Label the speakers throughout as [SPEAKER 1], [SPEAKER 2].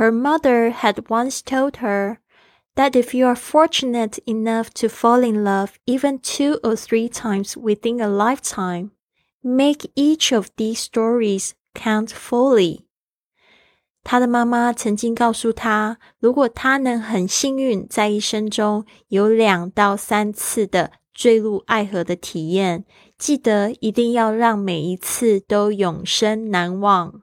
[SPEAKER 1] Her mother had once told her that if you are fortunate enough to fall in love even two or three times within a lifetime, make each of these stories count fully. 他的妈妈曾经告诉他，如果他能很幸运，在一生中有两到三次的坠入爱河的体验，记得一定要让每一次都永生难忘。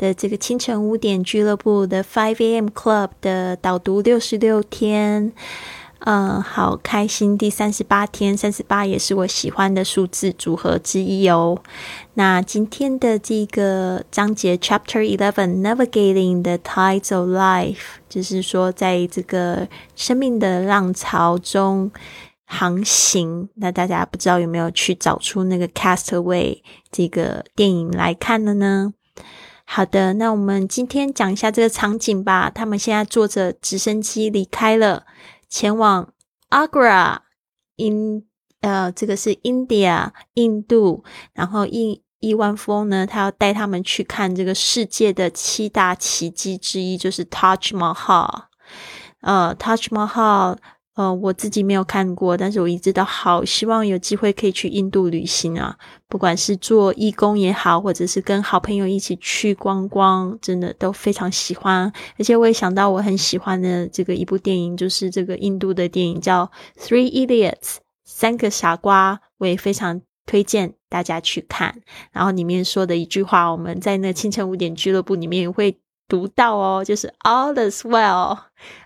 [SPEAKER 1] 的这个清晨五点俱乐部的 Five A.M. Club 的导读六十六天，嗯，好开心！第三十八天，三十八也是我喜欢的数字组合之一哦。那今天的这个章节 Chapter Eleven Navigating the Tides of Life，就是说在这个生命的浪潮中航行。那大家不知道有没有去找出那个 Castaway 这个电影来看了呢？好的，那我们今天讲一下这个场景吧。他们现在坐着直升机离开了，前往 Agra，in 呃，这个是 India，印度。然后亿亿万富翁呢，他要带他们去看这个世界的七大奇迹之一，就是 Taj Mahal。呃，Taj Mahal。呃，我自己没有看过，但是我一直都好希望有机会可以去印度旅行啊！不管是做义工也好，或者是跟好朋友一起去观光，真的都非常喜欢。而且我也想到我很喜欢的这个一部电影，就是这个印度的电影叫《Three Idiots》三个傻瓜，我也非常推荐大家去看。然后里面说的一句话，我们在那清晨五点俱乐部里面也会。读到哦，就是 All is well”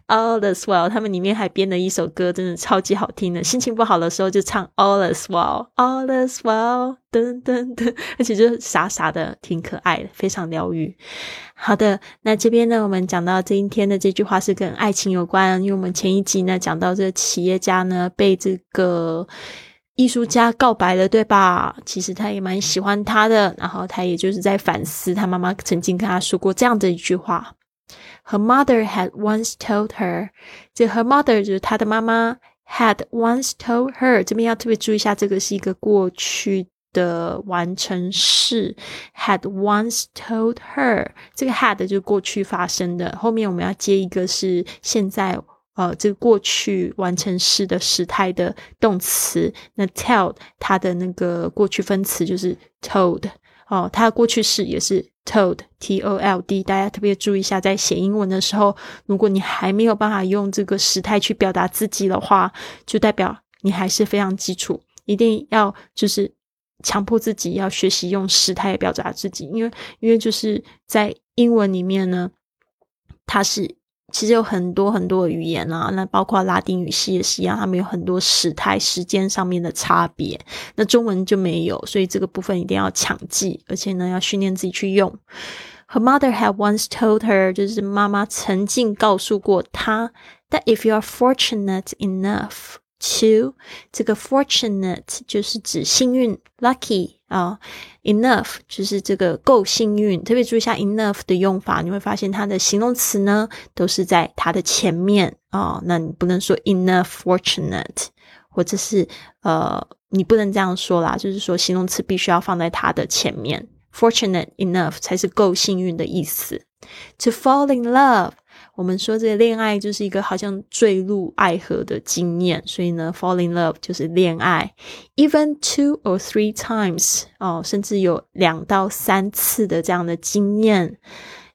[SPEAKER 1] well，All is well。他们里面还编了一首歌，真的超级好听的。心情不好的时候就唱 All is well，All is well，噔噔噔，而且就傻傻的，挺可爱的，非常疗愈。好的，那这边呢，我们讲到这一天的这句话是跟爱情有关，因为我们前一集呢讲到这个企业家呢被这个。艺术家告白了，对吧？其实他也蛮喜欢他的，然后他也就是在反思他妈妈曾经跟他说过这样的一句话：Her mother had once told her，这 her mother 就是她的妈妈，had once told her。这边要特别注意一下，这个是一个过去的完成式，had once told her。这个 had 就是过去发生的，后面我们要接一个是现在。呃，这个过去完成式的时态的动词，那 tell 它的那个过去分词就是 told 哦，它的过去式也是 told，t o l d。大家特别注意一下，在写英文的时候，如果你还没有办法用这个时态去表达自己的话，就代表你还是非常基础，一定要就是强迫自己要学习用时态表达自己，因为因为就是在英文里面呢，它是。其实有很多很多的语言啊，那包括拉丁语系也是一样，他们有很多时态、时间上面的差别。那中文就没有，所以这个部分一定要强记，而且呢要训练自己去用。Her mother had once told her，就是妈妈曾经告诉过她，that if you are fortunate enough to，这个 fortunate 就是指幸运，lucky。啊，enough 就是这个够幸运，特别注意一下 enough 的用法，你会发现它的形容词呢都是在它的前面啊。那你不能说 enough fortunate，或者是呃，你不能这样说啦，就是说形容词必须要放在它的前面，fortunate enough 才是够幸运的意思。To fall in love。我们说这个恋爱就是一个好像坠入爱河的经验，所以呢，fall in love 就是恋爱，even two or three times 哦，甚至有两到三次的这样的经验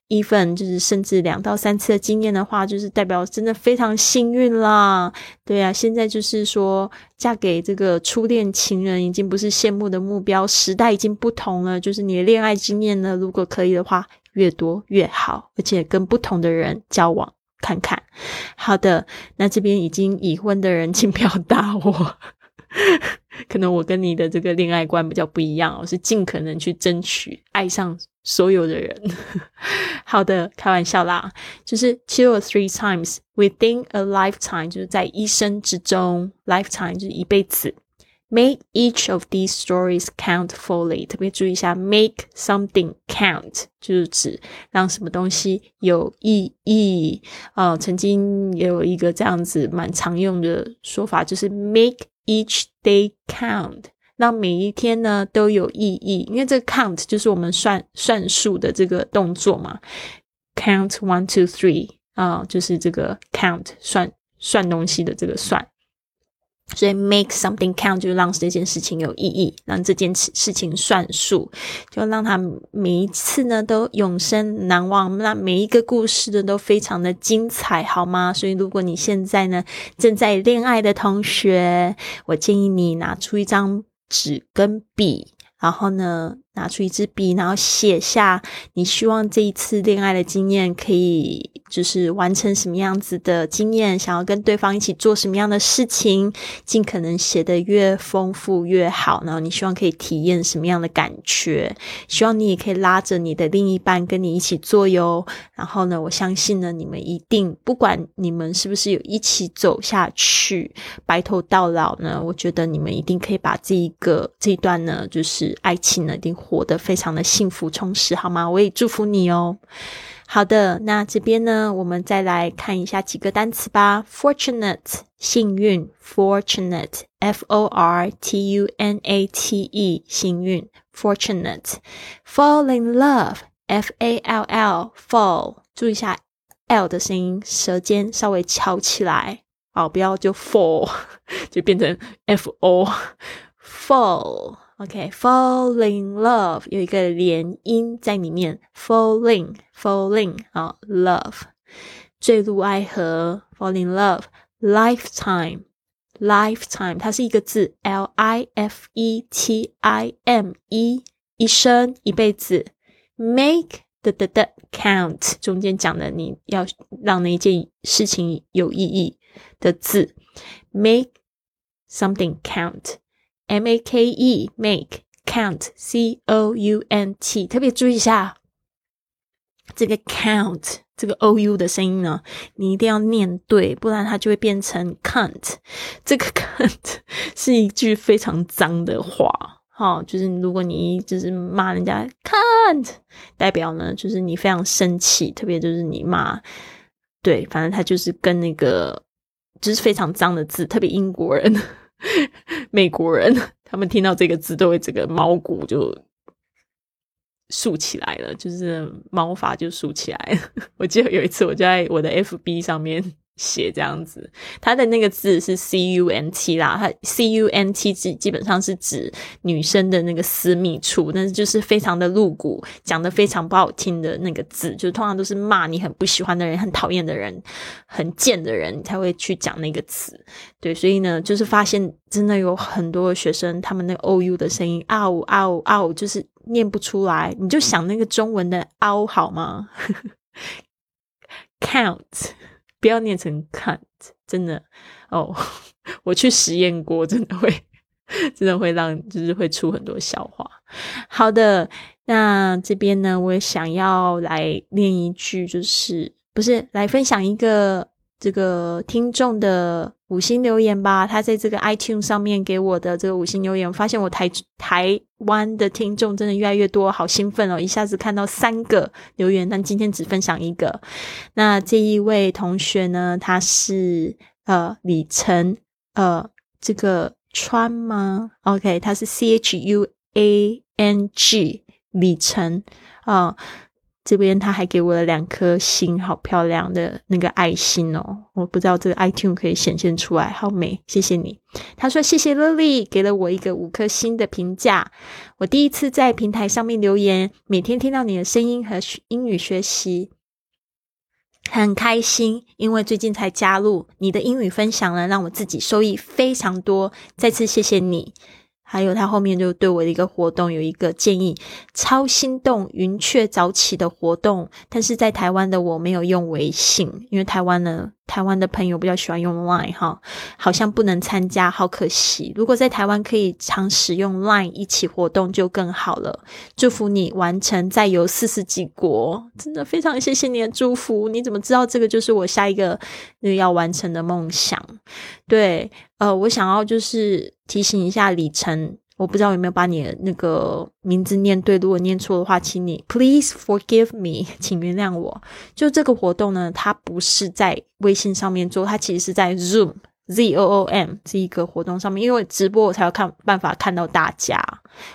[SPEAKER 1] ，even 就是甚至两到三次的经验的话，就是代表真的非常幸运啦。对啊，现在就是说嫁给这个初恋情人已经不是羡慕的目标，时代已经不同了，就是你的恋爱经验呢，如果可以的话。越多越好，而且跟不同的人交往看看。好的，那这边已经已婚的人，请不要打我。可能我跟你的这个恋爱观比较不一样，我是尽可能去争取爱上所有的人。好的，开玩笑啦，就是 two or three times within a lifetime，就是在一生之中，lifetime 就是一辈子。Make each of these stories count fully。特别注意一下，make something count 就是指让什么东西有意义。呃，曾经也有一个这样子蛮常用的说法，就是 make each day count，让每一天呢都有意义。因为这个 count 就是我们算算数的这个动作嘛，count one two three 啊，就是这个 count 算算东西的这个算。所以 make something count 就让这件事情有意义，让这件事事情算数，就让他每一次呢都永生难忘，那每一个故事呢都非常的精彩，好吗？所以如果你现在呢正在恋爱的同学，我建议你拿出一张纸跟笔，然后呢拿出一支笔，然后写下你希望这一次恋爱的经验可以。就是完成什么样子的经验，想要跟对方一起做什么样的事情，尽可能写的越丰富越好。然后你希望可以体验什么样的感觉？希望你也可以拉着你的另一半跟你一起做哟。然后呢，我相信呢，你们一定不管你们是不是有一起走下去，白头到老呢，我觉得你们一定可以把这一个这一段呢，就是爱情呢，一定活得非常的幸福充实，好吗？我也祝福你哦。好的，那这边呢，我们再来看一下几个单词吧。Fortunate，幸运，fortunate，f o r t u n a t e，幸运，fortunate，fall in love，f a l l，fall，注意一下 l 的声音，舌尖稍微翘起来，哦，不要就 fall，就变成 f o，fall。OK，fall in love 有一个连音在里面，falling，falling 啊，love，坠入爱河，fall in love，lifetime，lifetime 它是一个字，L I F E T I M E，一生一辈子，make 的的的 count 中间讲的你要让那一件事情有意义的字，make something count。M A K E make count C O U N T，特别注意一下这个 count 这个 O U 的声音呢，你一定要念对，不然它就会变成 can't。这个 can't 是一句非常脏的话，哈，就是如果你就是骂人家 can't，代表呢就是你非常生气，特别就是你骂，对，反正它就是跟那个就是非常脏的字，特别英国人。美国人 他们听到这个字都会这个毛骨就竖起来了，就是毛发就竖起来了。我记得有一次我就在我的 FB 上面。写这样子，它的那个字是 C U N T 啦，它 C U N T 基基本上是指女生的那个私密处，但是就是非常的露骨，讲的非常不好听的那个字，就通常都是骂你很不喜欢的人、很讨厌的人、很贱的人你才会去讲那个词。对，所以呢，就是发现真的有很多学生，他们那个 O U 的声音啊呜啊呜啊呜，就是念不出来，你就想那个中文的凹好吗？Count。不要念成看真的哦，我去实验过，真的会，真的会让，就是会出很多笑话。好的，那这边呢，我也想要来念一句，就是不是来分享一个。这个听众的五星留言吧，他在这个 iTunes 上面给我的这个五星留言，发现我台台湾的听众真的越来越多，好兴奋哦！一下子看到三个留言，但今天只分享一个。那这一位同学呢，他是呃李晨呃这个川吗？OK，他是 C H U A N G 李晨啊。这边他还给我了两颗星，好漂亮的那个爱心哦！我不知道这个 iTune 可以显现出来，好美，谢谢你。他说谢谢 Lily 给了我一个五颗星的评价。我第一次在平台上面留言，每天听到你的声音和英语学习，很开心，因为最近才加入你的英语分享呢，让我自己收益非常多。再次谢谢你。还有他后面就对我的一个活动有一个建议，超心动云雀早起的活动，但是在台湾的我没有用微信，因为台湾呢台湾的朋友比较喜欢用 Line 哈，好像不能参加，好可惜。如果在台湾可以常使用 Line 一起活动就更好了。祝福你完成再游四十几国，真的非常谢谢你的祝福。你怎么知道这个就是我下一个要完成的梦想？对，呃，我想要就是提醒一下李晨。我不知道有没有把你的那个名字念对，如果念错的话，请你 please forgive me，请原谅我。就这个活动呢，它不是在微信上面做，它其实是在 Zoom Z O O M 这一个活动上面，因为直播我才有看办法看到大家。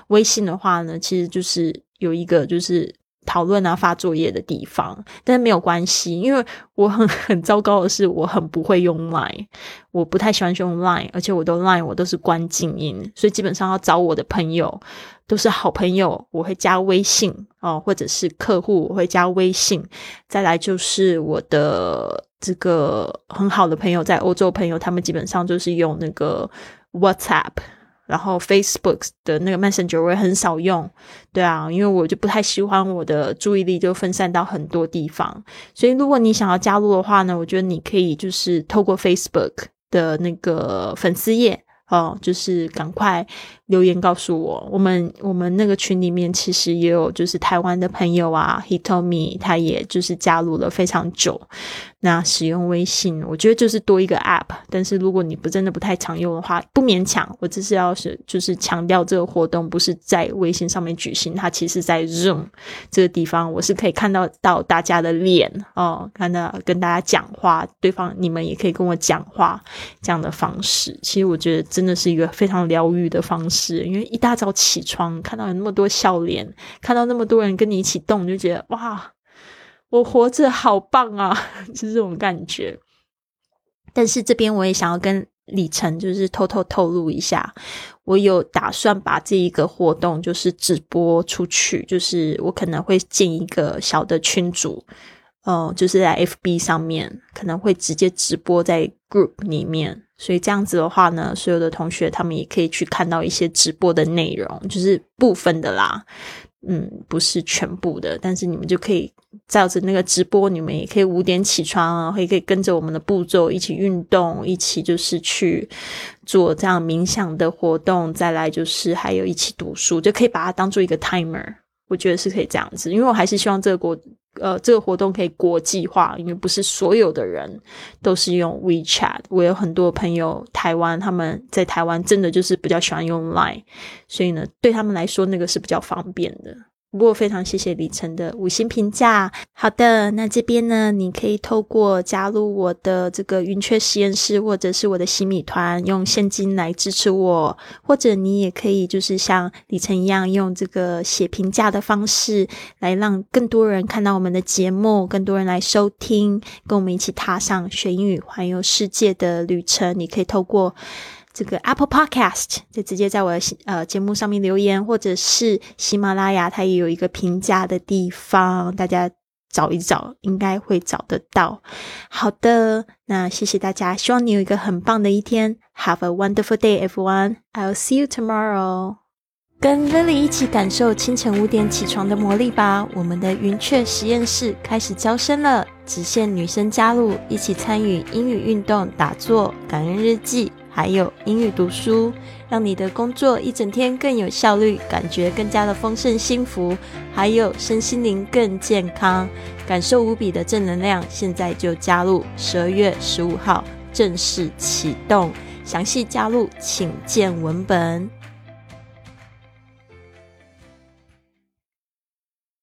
[SPEAKER 1] 微信的话呢，其实就是有一个就是。讨论啊，发作业的地方，但是没有关系，因为我很 很糟糕的是，我很不会用 Line，我不太喜欢用 Line，而且我都 Line 我都是关静音，所以基本上要找我的朋友都是好朋友，我会加微信哦，或者是客户我会加微信，再来就是我的这个很好的朋友在欧洲朋友，他们基本上就是用那个 WhatsApp。然后 Facebook 的那个 Messenger 我也很少用，对啊，因为我就不太喜欢我的注意力就分散到很多地方。所以如果你想要加入的话呢，我觉得你可以就是透过 Facebook 的那个粉丝页。哦，就是赶快留言告诉我，我们我们那个群里面其实也有就是台湾的朋友啊，He told me 他也就是加入了非常久。那使用微信，我觉得就是多一个 App，但是如果你不真的不太常用的话，不勉强。我只是要是就是强调这个活动不是在微信上面举行，它其实在 Zoom 这个地方，我是可以看到到大家的脸哦，看到跟大家讲话，对方你们也可以跟我讲话这样的方式。其实我觉得。真的是一个非常疗愈的方式，因为一大早起床，看到有那么多笑脸，看到那么多人跟你一起动，就觉得哇，我活着好棒啊，是这种感觉。但是这边我也想要跟李晨就是偷偷透露一下，我有打算把这一个活动就是直播出去，就是我可能会建一个小的群组，哦，就是在 FB 上面可能会直接直播在 Group 里面。所以这样子的话呢，所有的同学他们也可以去看到一些直播的内容，就是部分的啦，嗯，不是全部的。但是你们就可以照着那个直播，你们也可以五点起床啊，也可以跟着我们的步骤一起运动，一起就是去做这样冥想的活动，再来就是还有一起读书，就可以把它当做一个 timer。我觉得是可以这样子，因为我还是希望这个国。呃，这个活动可以国际化，因为不是所有的人都是用 WeChat。我有很多朋友，台湾他们在台湾真的就是比较喜欢用 Line，所以呢，对他们来说那个是比较方便的。不过非常谢谢李晨的五星评价。好的，那这边呢，你可以透过加入我的这个云雀实验室，或者是我的洗米团，用现金来支持我，或者你也可以就是像李晨一样，用这个写评价的方式，来让更多人看到我们的节目，更多人来收听，跟我们一起踏上学英语环游世界的旅程。你可以透过。这个 Apple Podcast 就直接在我的呃节目上面留言，或者是喜马拉雅，它也有一个评价的地方，大家找一找，应该会找得到。好的，那谢谢大家，希望你有一个很棒的一天。Have a wonderful day, everyone. I'll see you tomorrow. 跟 Lily 一起感受清晨五点起床的魔力吧！我们的云雀实验室开始招生了，只限女生加入，一起参与英语运动、打坐、感恩日记。还有英语读书，让你的工作一整天更有效率，感觉更加的丰盛幸福，还有身心灵更健康，感受无比的正能量。现在就加入，十二月十五号正式启动，详细加入请见文本。